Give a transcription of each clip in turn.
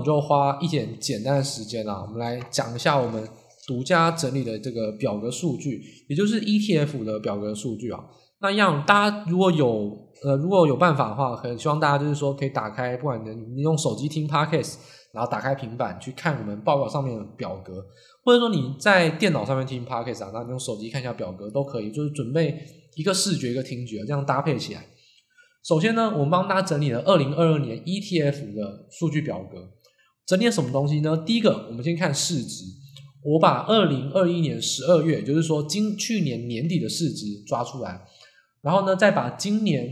们就花一点简单的时间啊，我们来讲一下我们独家整理的这个表格数据，也就是 ETF 的表格数据啊。那样大家如果有呃如果有办法的话，很希望大家就是说可以打开，不管你你用手机听 Podcast，然后打开平板去看我们报告上面的表格，或者说你在电脑上面听 Podcast 啊，那你用手机看一下表格都可以，就是准备一个视觉一个听觉，这样搭配起来。首先呢，我们帮大家整理了二零二二年 ETF 的数据表格，整理什么东西呢？第一个，我们先看市值，我把二零二一年十二月，也就是说今去年年底的市值抓出来。然后呢，再把今年，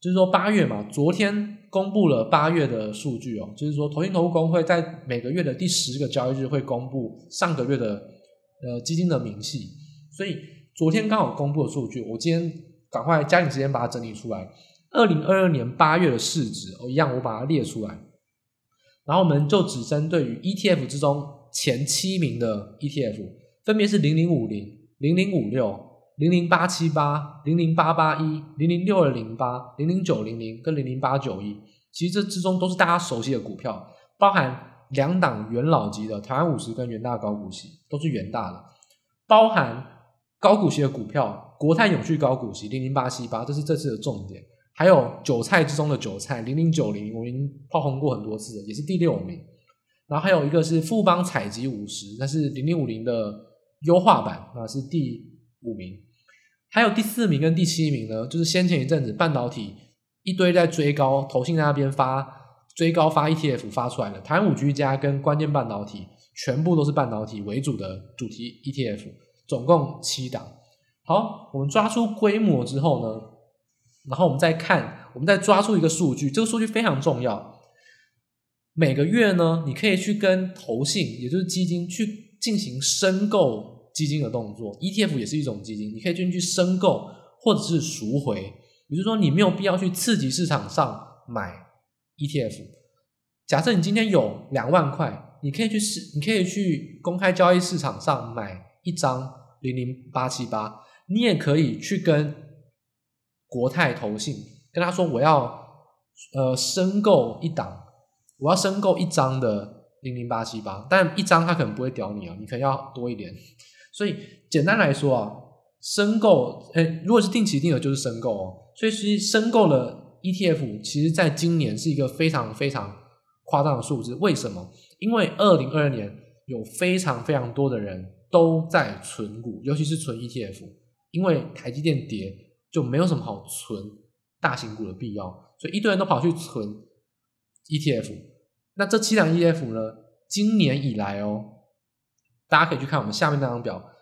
就是说八月嘛，昨天公布了八月的数据哦，就是说投信投顾公会在每个月的第十个交易日会公布上个月的呃基金的明细，所以昨天刚好公布的数据，我今天赶快加紧时间把它整理出来。二零二二年八月的市值哦，一样我把它列出来，然后我们就只针对于 ETF 之中前七名的 ETF，分别是零零五零、零零五六。零零八七八、零零八八一、零零六二零八、零零九零零跟零零八九一，其实这之中都是大家熟悉的股票，包含两档元老级的台湾五十跟元大高股息，都是元大的，包含高股息的股票，国泰永续高股息零零八七八，这是这次的重点，还有韭菜之中的韭菜零零九零，我已经炮轰过很多次了，也是第六名，然后还有一个是富邦采集五十，那是零零五零的优化版，那是第五名。还有第四名跟第七名呢，就是先前一阵子半导体一堆在追高，投信在那边发追高发 ETF 发出来的，台五居加跟关键半导体全部都是半导体为主的主题 ETF，总共七档。好，我们抓出规模之后呢，然后我们再看，我们再抓住一个数据，这个数据非常重要。每个月呢，你可以去跟投信，也就是基金去进行申购。基金的动作，ETF 也是一种基金，你可以进去申购或者是赎回，也就是说你没有必要去刺激市场上买 ETF。假设你今天有两万块，你可以去市，你可以去公开交易市场上买一张零零八七八，你也可以去跟国泰投信跟他说我要呃申购一档，我要申购一张的零零八七八，但一张他可能不会屌你啊，你可能要多一点。所以简单来说啊，申购，诶，如果是定期定额就是申购哦。所以其实申购了 ETF，其实在今年是一个非常非常夸张的数字。为什么？因为二零二二年有非常非常多的人都在存股，尤其是存 ETF。因为台积电跌，就没有什么好存大型股的必要，所以一堆人都跑去存 ETF。那这七档 ETF 呢？今年以来哦。大家可以去看我们下面那张表，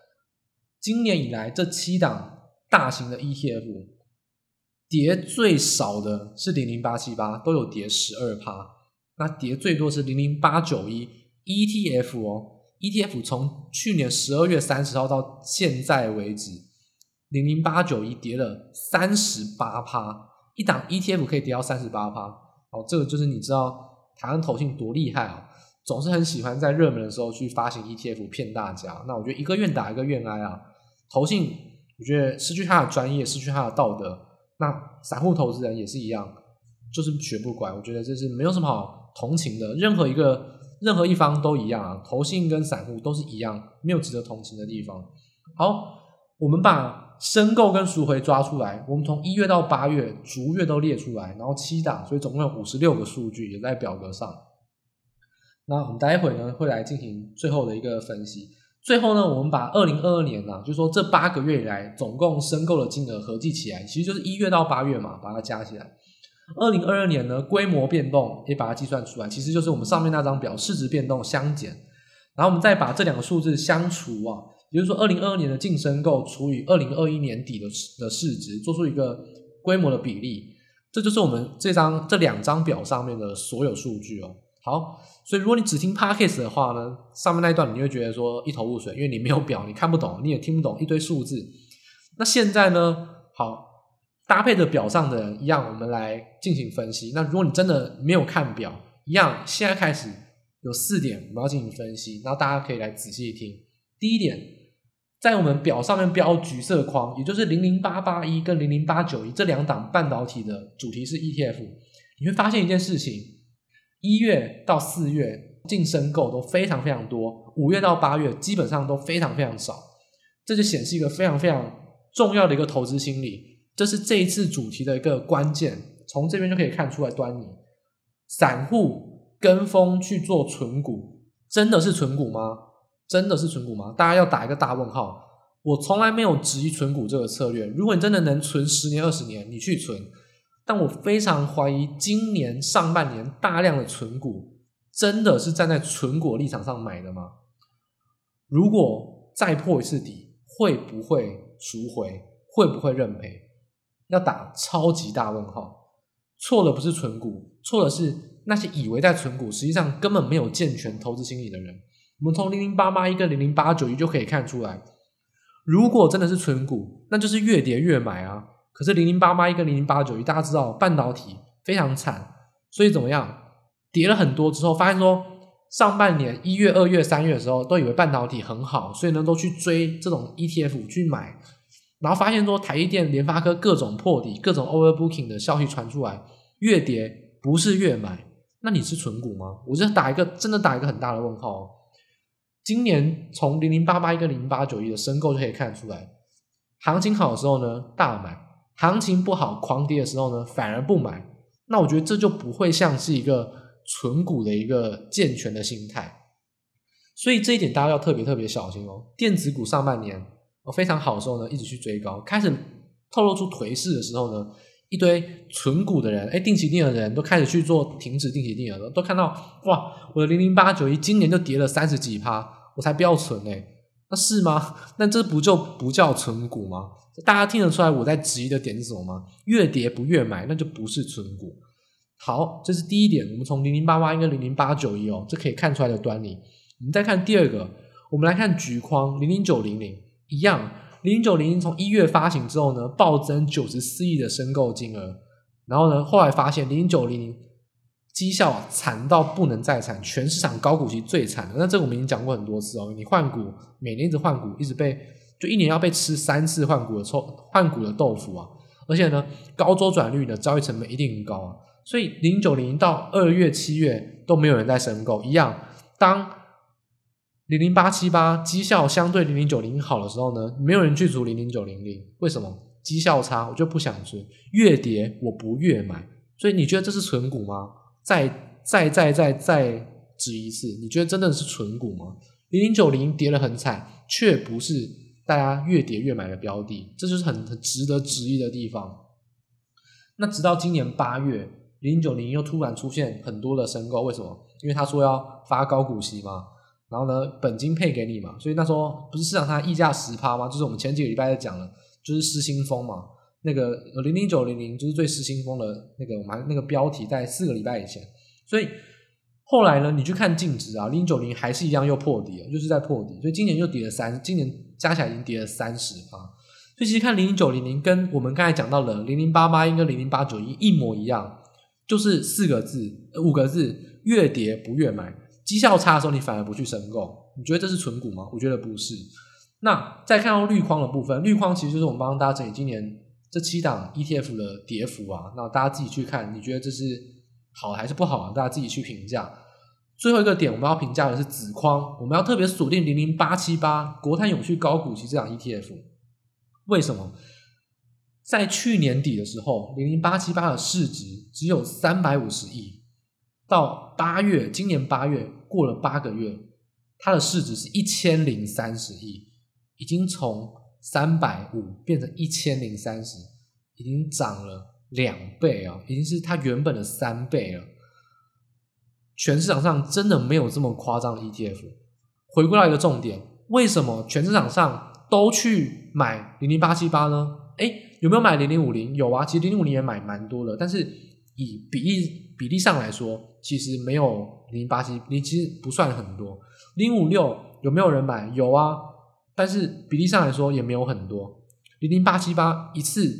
今年以来这七档大型的 ETF 跌最少的是零零八七八，都有跌十二趴。那跌最多是零零八九一 ETF 哦，ETF 从去年十二月三十号到现在为止，零零八九一跌了三十八趴，一档 ETF 可以跌到三十八趴，哦，这个就是你知道台湾投信多厉害啊！总是很喜欢在热门的时候去发行 ETF 骗大家，那我觉得一个愿打一个愿挨啊。投信我觉得失去他的专业，失去他的道德，那散户投资人也是一样，就是学不乖。我觉得这是没有什么好同情的，任何一个任何一方都一样啊，投信跟散户都是一样，没有值得同情的地方。好，我们把申购跟赎回抓出来，我们从一月到八月逐月都列出来，然后七档，所以总共有五十六个数据也在表格上。那我们待会呢会来进行最后的一个分析。最后呢，我们把二零二二年呢、就是说这八个月以来总共申购的金额合计起来，其实就是一月到八月嘛，把它加起来。二零二二年呢，规模变动也把它计算出来，其实就是我们上面那张表市值变动相减，然后我们再把这两个数字相除啊，也就是说二零二二年的净申购除以二零二一年底的的市值，做出一个规模的比例，这就是我们这张这两张表上面的所有数据哦。好，所以如果你只听 Podcast 的话呢，上面那一段你会觉得说一头雾水，因为你没有表，你看不懂，你也听不懂一堆数字。那现在呢，好，搭配着表上的一样，我们来进行分析。那如果你真的没有看表，一样，现在开始有四点我们要进行分析，然后大家可以来仔细听。第一点，在我们表上面标橘色框，也就是零零八八一跟零零八九一这两档半导体的主题是 ETF，你会发现一件事情。一月到四月净申购都非常非常多，五月到八月基本上都非常非常少，这就显示一个非常非常重要的一个投资心理，这是这一次主题的一个关键，从这边就可以看出来端倪。散户跟风去做存股，真的是存股吗？真的是存股吗？大家要打一个大问号。我从来没有质疑存股这个策略。如果你真的能存十年、二十年，你去存。但我非常怀疑，今年上半年大量的存股，真的是站在存股立场上买的吗？如果再破一次底，会不会赎回？会不会认赔？要打超级大问号。错的不是存股，错的是那些以为在存股，实际上根本没有健全投资心理的人。我们从零零八八一跟零零八九一就可以看出来。如果真的是存股，那就是越跌越买啊。可是零零八八一跟零零八九一，大家知道半导体非常惨，所以怎么样？跌了很多之后，发现说上半年一月、二月、三月的时候，都以为半导体很好，所以呢都去追这种 ETF 去买，然后发现说台积电、联发科各种破底、各种 overbooking 的消息传出来，越跌不是越买，那你是存股吗？我就打一个真的打一个很大的问号。今年从零零八八一跟零零八九一的申购就可以看出来，行情好的时候呢大买，行情不好狂跌的时候呢反而不买。那我觉得这就不会像是一个存股的一个健全的心态。所以这一点大家要特别特别小心哦。电子股上半年非常好的时候呢一直去追高，开始透露出颓势的时候呢，一堆存股的人，哎，定期定额的人都开始去做停止定期定额了，都看到哇，我的零零八九一今年就跌了三十几趴，我才不要存呢。那是吗？那这不就不叫存股吗？大家听得出来我在质疑的点是什么吗？越跌不越买，那就不是存股。好，这是第一点，我们从零零八八一跟零零八九一哦，这可以看出来的端倪。我们再看第二个，我们来看巨矿零零九零零一样。零九零零从一月发行之后呢，暴增九十四亿的申购金额，然后呢，后来发现零九零零绩效惨到不能再惨，全市场高股息最惨的。那这个我们已经讲过很多次哦，你换股每年一直换股，一直被就一年要被吃三次换股的臭换股的豆腐啊，而且呢，高周转率的交易成本一定很高啊，所以零九零零到二月七月都没有人在申购，一样当。零零八七八绩效相对零零九零好的时候呢，没有人去组零零九零零，为什么？绩效差，我就不想追。越跌我不越买，所以你觉得这是存股吗？再再再再再指一次，你觉得真的是存股吗？零零九零跌得很惨，却不是大家越跌越买的标的，这就是很很值得质疑的地方。那直到今年八月，零零九零又突然出现很多的申购，为什么？因为他说要发高股息嘛。然后呢，本金配给你嘛，所以那时候不是市场上溢价十趴吗？就是我们前几个礼拜在讲的，就是失心疯嘛。那个零零九零零就是最失心疯的那个，我们那个标题在四个礼拜以前。所以后来呢，你去看净值啊，零零九零还是一样又破底了，就是在破底。所以今年又跌了三，今年加起来已经跌了三十趴。所以其实看零零九零零跟我们刚才讲到的零零八八一跟零零八九一一模一样，就是四个字，五个字，越跌不越买。绩效差的时候，你反而不去申购，你觉得这是存股吗？我觉得不是。那再看到绿框的部分，绿框其实就是我们帮大家整理今年这七档 ETF 的跌幅啊。那大家自己去看，你觉得这是好还是不好？啊大家自己去评价。最后一个点，我们要评价的是紫框，我们要特别锁定零零八七八国泰永续高股息这档 ETF。为什么？在去年底的时候，零零八七八的市值只有三百五十亿。到八月，今年八月过了八个月，它的市值是一千零三十亿，已经从三百五变成一千零三十，已经涨了两倍啊，已经是它原本的三倍了。全市场上真的没有这么夸张的 ETF。回归到一个重点，为什么全市场上都去买零零八七八呢？诶，有没有买零零五零？有啊，其实零零五零也买蛮多的，但是以比例比例上来说。其实没有零八七，你其实不算很多。零五六有没有人买？有啊，但是比例上来说也没有很多。零零八七八一次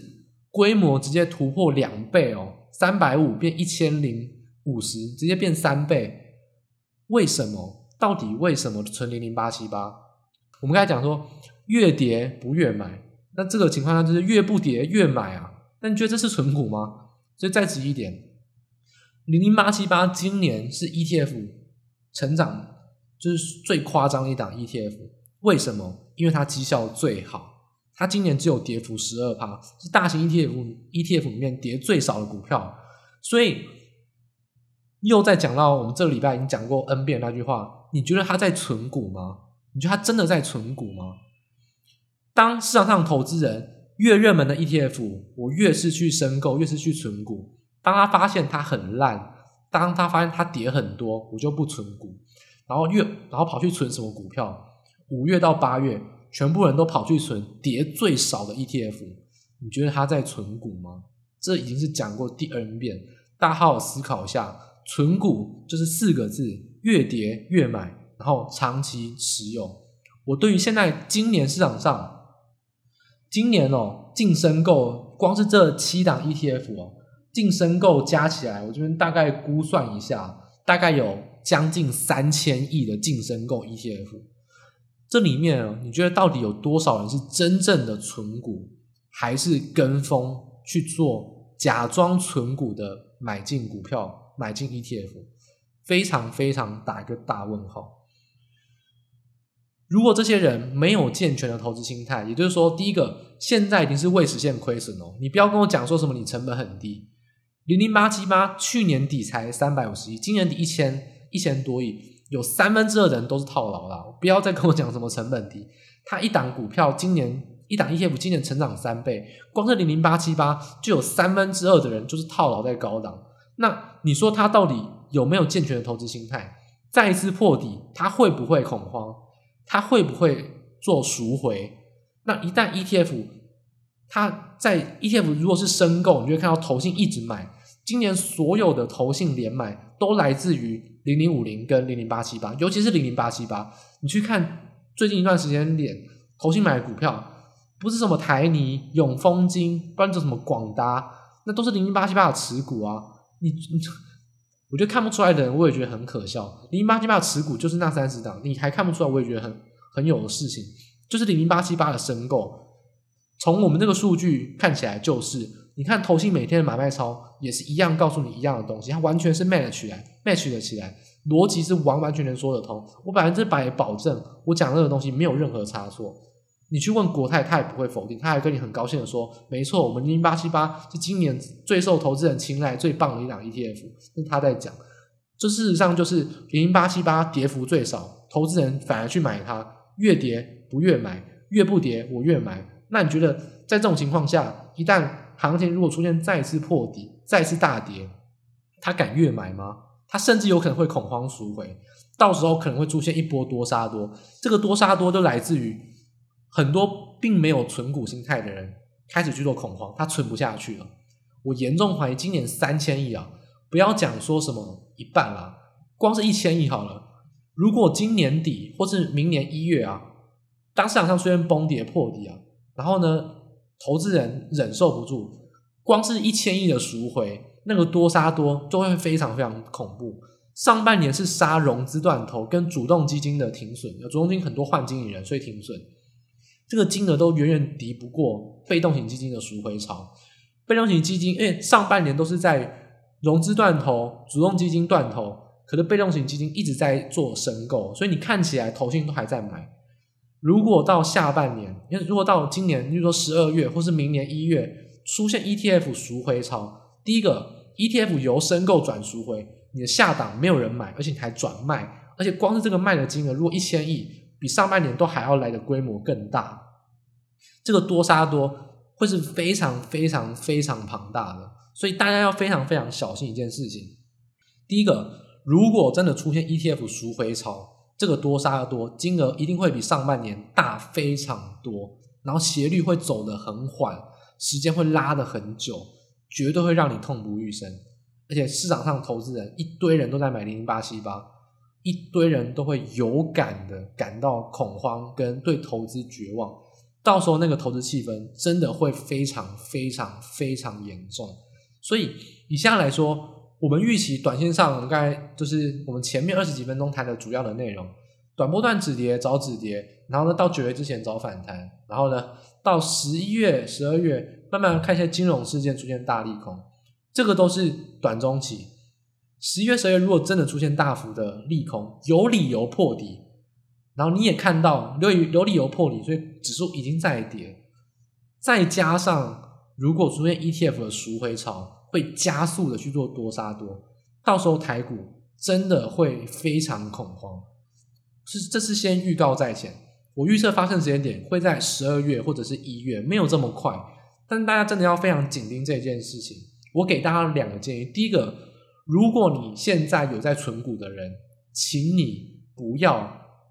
规模直接突破两倍哦，三百五变一千零五十，直接变三倍。为什么？到底为什么存零零八七八？我们刚才讲说越跌不越买，那这个情况下就是越不跌越买啊。那你觉得这是存股吗？所以再直一点。零零八七八今年是 ETF 成长就是最夸张的一档 ETF，为什么？因为它绩效最好，它今年只有跌幅十二趴，是大型 ETF ETF 里面跌最少的股票，所以又在讲到我们这个礼拜已经讲过 N 遍那句话，你觉得它在存股吗？你觉得它真的在存股吗？当市场上投资人越热门的 ETF，我越是去申购，越是去存股。当他发现它很烂，当他发现它跌很多，我就不存股，然后越然后跑去存什么股票？五月到八月，全部人都跑去存跌最少的 ETF，你觉得他在存股吗？这已经是讲过第 N 遍，大家好好思考一下，存股就是四个字：越跌越买，然后长期持有。我对于现在今年市场上，今年哦净申购，光是这七档 ETF 哦。净申购加起来，我这边大概估算一下，大概有将近三千亿的净申购 ETF。这里面，你觉得到底有多少人是真正的存股，还是跟风去做假装存股的买进股票、买进 ETF？非常非常打一个大问号。如果这些人没有健全的投资心态，也就是说，第一个，现在已经是未实现亏损哦，你不要跟我讲说什么你成本很低。零零八七八去年底才三百五十亿，今年底一千一千多亿，有三分之二的人都是套牢了。不要再跟我讲什么成本低，它一档股票今年一档 ETF 今年成长三倍，光是零零八七八就有三分之二的人就是套牢在高档。那你说他到底有没有健全的投资心态？再一次破底，他会不会恐慌？他会不会做赎回？那一旦 ETF 它在 ETF 如果是申购，你就会看到投信一直买。今年所有的投信连买都来自于零零五零跟零零八七八，尤其是零零八七八。你去看最近一段时间点投信买的股票，不是什么台泥、永丰金，不然就什么广达，那都是零零八七八的持股啊。你你，我觉得看不出来的人，我也觉得很可笑。零零八七八的持股就是那三十档，你还看不出来，我也觉得很很有的事情，就是零零八七八的申购。从我们这个数据看起来，就是你看投信每天的买卖超也是一样，告诉你一样的东西，它完全是 match 起来，match 的起来，逻辑是完完全全说得通。我百分之百保证，我讲这个东西没有任何差错。你去问国泰，他也不会否定，他还跟你很高兴的说，没错，我们零零八七八是今年最受投资人青睐、最棒的一档 ETF。是他在讲，这事实上就是零零八七八跌幅最少，投资人反而去买它，越跌不越买，越不跌我越买。那你觉得在这种情况下，一旦行情如果出现再次破底、再次大跌，他敢越买吗？他甚至有可能会恐慌赎回，到时候可能会出现一波多杀多。这个多杀多都来自于很多并没有存股心态的人开始去做恐慌，他存不下去了。我严重怀疑今年三千亿啊，不要讲说什么一半啦，光是一千亿好了。如果今年底或是明年一月啊，当市场上出现崩跌破底啊。然后呢，投资人忍受不住，光是一千亿的赎回，那个多杀多就会非常非常恐怖。上半年是杀融资断头跟主动基金的停损，有主动基金很多换经理人，所以停损，这个金额都远远敌不过被动型基金的赎回潮。被动型基金，因为上半年都是在融资断头、主动基金断头，可是被动型基金一直在做申购，所以你看起来投信都还在买。如果到下半年，因为如果到今年，比如说十二月或是明年一月出现 ETF 赎回潮，第一个 ETF 由申购转赎回，你的下档没有人买，而且你还转卖，而且光是这个卖的金额，如果一千亿，比上半年都还要来的规模更大，这个多杀多会是非常非常非常庞大的，所以大家要非常非常小心一件事情。第一个，如果真的出现 ETF 赎回潮，这个多杀多，金额一定会比上半年大非常多，然后斜率会走得很缓，时间会拉得很久，绝对会让你痛不欲生。而且市场上投资人一堆人都在买零零八七八，一堆人都会有感的感到恐慌跟对投资绝望，到时候那个投资气氛真的会非常非常非常严重。所以以下来说。我们预期短线上，我们刚才就是我们前面二十几分钟谈的主要的内容，短波段止跌找止跌，然后呢到九月之前找反弹，然后呢到十一月、十二月慢慢看一些金融事件出现大利空，这个都是短中期。十一月、十二月如果真的出现大幅的利空，有理由破底，然后你也看到由于有理由破底，所以指数已经在跌，再加上如果出现 ETF 的赎回潮，会加速的去做多杀多，到时候台股真的会非常恐慌。是，这是先预告在前，我预测发生时间点会在十二月或者是一月，没有这么快，但大家真的要非常紧盯这件事情。我给大家两个建议，第一个，如果你现在有在存股的人，请你不要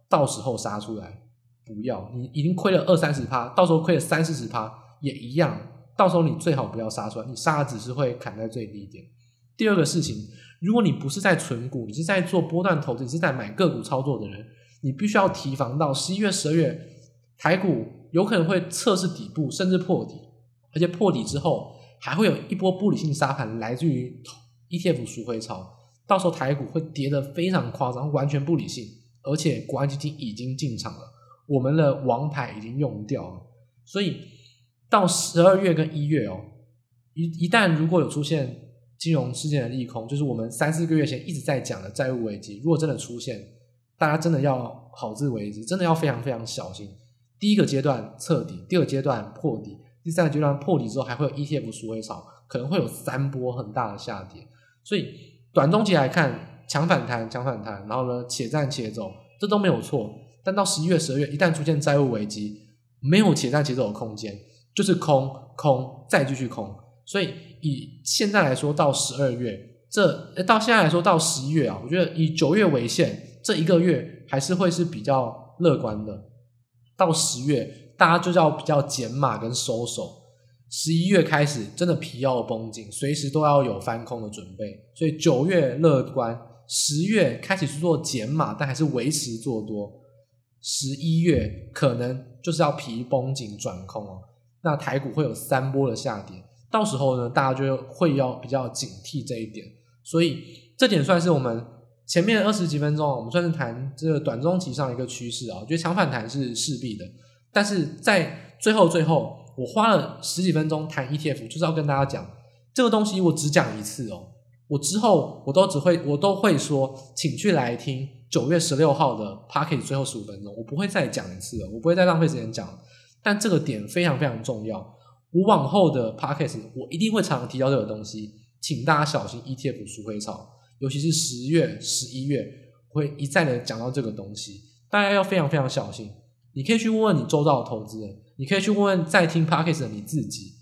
到时候杀出来，不要，你已经亏了二三十趴，到时候亏了三四十趴也一样，到时候你最好不要杀出来，你杀的只是会砍在最低点。第二个事情，如果你不是在存股，你是在做波段投资，你是在买个股操作的人，你必须要提防到十一月、十二月台股有可能会测试底部，甚至破底，而且破底之后。还会有一波不理性杀盘，来自于 ETF 赎回潮，到时候台股会跌得非常夸张，完全不理性，而且国安基金已经进场了，我们的王牌已经用掉了，所以到十二月跟一月哦，一一旦如果有出现金融事件的利空，就是我们三四个月前一直在讲的债务危机，如果真的出现，大家真的要好自为之，真的要非常非常小心。第一个阶段彻底，第二阶段破底。第三个阶段破底之后，还会有 ETF 赎回潮，可能会有三波很大的下跌。所以短中期来看，强反弹，强反弹，然后呢，且战且走，这都没有错。但到十一月、十二月，一旦出现债务危机，没有且战且走的空间，就是空空再继续空。所以以现在来说，到十二月，这到现在来说到十一月啊，我觉得以九月为限，这一个月还是会是比较乐观的。到十月。大家就叫比较减码跟收手，十一月开始真的皮要绷紧，随时都要有翻空的准备。所以九月乐观，十月开始去做减码，但还是维持做多。十一月可能就是要皮绷紧转空哦。那台股会有三波的下跌，到时候呢，大家就会要比较警惕这一点。所以这点算是我们前面二十几分钟，我们算是谈这个短中期上一个趋势啊。我觉得强反弹是势必的。但是在最后最后，我花了十几分钟谈 ETF，就是要跟大家讲这个东西，我只讲一次哦。我之后我都只会我都会说，请去来听九月十六号的 Podcast 最后十五分钟，我不会再讲一次了，我不会再浪费时间讲。但这个点非常非常重要，我往后的 Podcast 我一定会常常提到这个东西，请大家小心 ETF 赎回潮，尤其是十月、十一月会一再的讲到这个东西，大家要非常非常小心。你可以去问问你周遭的投资人，你可以去问问在听 Podcast 的你自己，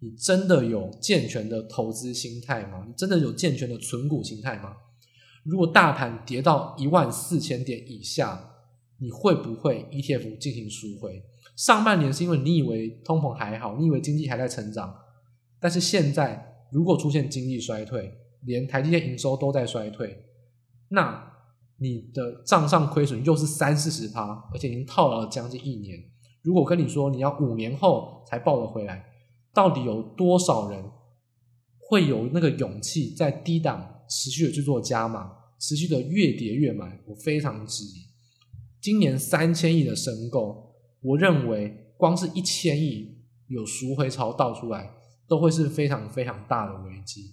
你真的有健全的投资心态吗？你真的有健全的存股心态吗？如果大盘跌到一万四千点以下，你会不会 ETF 进行赎回？上半年是因为你以为通膨还好，你以为经济还在成长，但是现在如果出现经济衰退，连台积电营收都在衰退，那。你的账上亏损又是三四十趴，而且已经套牢了将近一年。如果跟你说你要五年后才抱得回来，到底有多少人会有那个勇气在低档持续的去做加码，持续的越跌越买？我非常质疑。今年三千亿的申购，我认为光是一千亿有赎回潮倒出来，都会是非常非常大的危机。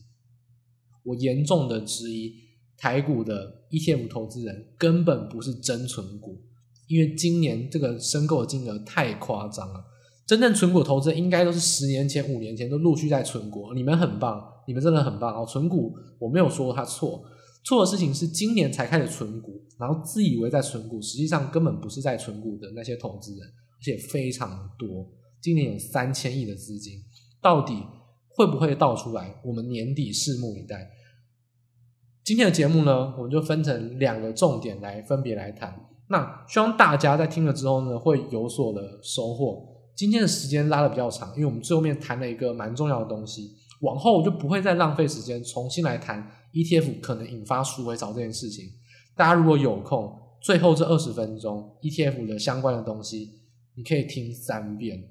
我严重的质疑。台股的 ETF 投资人根本不是真存股，因为今年这个申购金额太夸张了。真正存股投资应该都是十年前、五年前都陆续在存股。你们很棒，你们真的很棒哦！存股我没有说他错，错的事情是今年才开始存股，然后自以为在存股，实际上根本不是在存股的那些投资人，而且非常多。今年有三千亿的资金，到底会不会倒出来？我们年底拭目以待。今天的节目呢，我们就分成两个重点来分别来谈。那希望大家在听了之后呢，会有所的收获。今天的时间拉得比较长，因为我们最后面谈了一个蛮重要的东西，往后我就不会再浪费时间重新来谈 ETF 可能引发赎回潮这件事情。大家如果有空，最后这二十分钟 ETF 的相关的东西，你可以听三遍，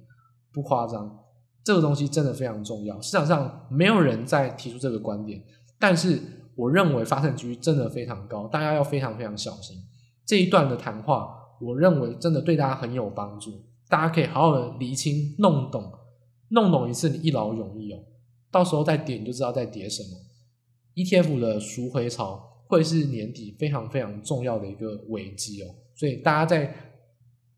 不夸张。这个东西真的非常重要。市场上没有人在提出这个观点，但是。我认为发生几率真的非常高，大家要非常非常小心。这一段的谈话，我认为真的对大家很有帮助。大家可以好好的厘清、弄懂、弄懂一次，你一劳永逸哦。到时候再跌，你就知道在跌什么。ETF 的赎回潮会是年底非常非常重要的一个危机哦，所以大家在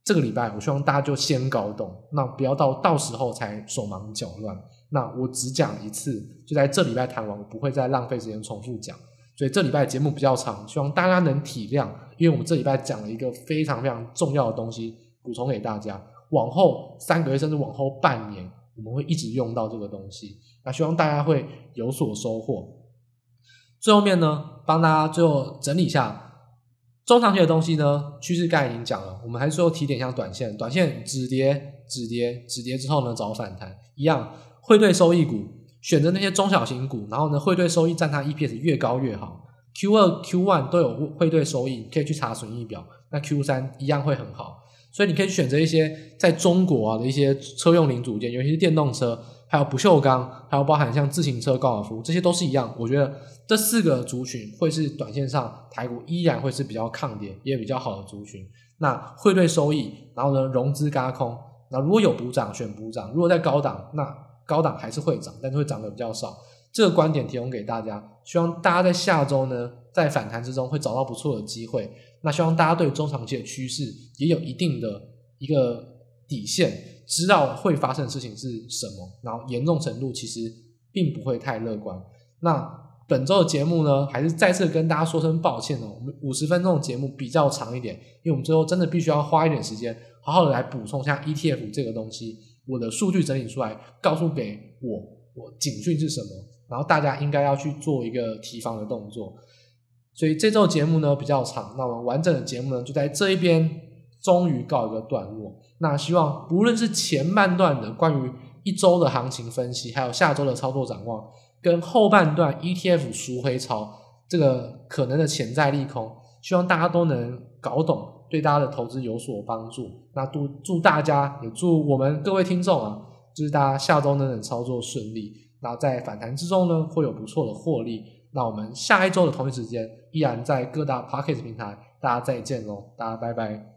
这个礼拜，我希望大家就先搞懂，那不要到到时候才手忙脚乱。那我只讲一次，就在这礼拜谈完，我不会再浪费时间重复讲。所以这礼拜节目比较长，希望大家能体谅，因为我们这礼拜讲了一个非常非常重要的东西，补充给大家。往后三个月甚至往后半年，我们会一直用到这个东西。那希望大家会有所收获。最后面呢，帮大家最后整理一下中长期的东西呢，趋势刚才已经讲了，我们还是说提点一下短线，短线止跌止跌止跌之后呢，找反弹一样，会对收益股。选择那些中小型股，然后呢，汇兑收益占它 EPS 越高越好。Q 二、Q one 都有汇兑收益，可以去查损益表。那 Q 三一样会很好，所以你可以选择一些在中国啊的一些车用零组件，尤其是电动车，还有不锈钢，还有包含像自行车、高尔夫，这些都是一样。我觉得这四个族群会是短线上台股依然会是比较抗跌，也比较好的族群。那汇兑收益，然后呢，融资轧空，那如果有补涨选补涨，如果在高档那。高档还是会涨，但是会涨得比较少。这个观点提供给大家，希望大家在下周呢，在反弹之中会找到不错的机会。那希望大家对中长期的趋势也有一定的一个底线，知道会发生的事情是什么，然后严重程度其实并不会太乐观。那本周的节目呢，还是再次跟大家说声抱歉哦，我们五十分钟的节目比较长一点，因为我们最后真的必须要花一点时间，好好的来补充一下 ETF 这个东西。我的数据整理出来，告诉给我，我警讯是什么，然后大家应该要去做一个提防的动作。所以这周节目呢比较长，那我们完整的节目呢就在这一边终于告一个段落。那希望不论是前半段的关于一周的行情分析，还有下周的操作展望，跟后半段 ETF 赎回潮这个可能的潜在利空，希望大家都能搞懂。对大家的投资有所帮助，那祝祝大家也祝我们各位听众啊，就是大家下周呢能操作顺利，然后在反弹之中呢会有不错的获利。那我们下一周的同一时间依然在各大 Pocket 平台，大家再见喽，大家拜拜。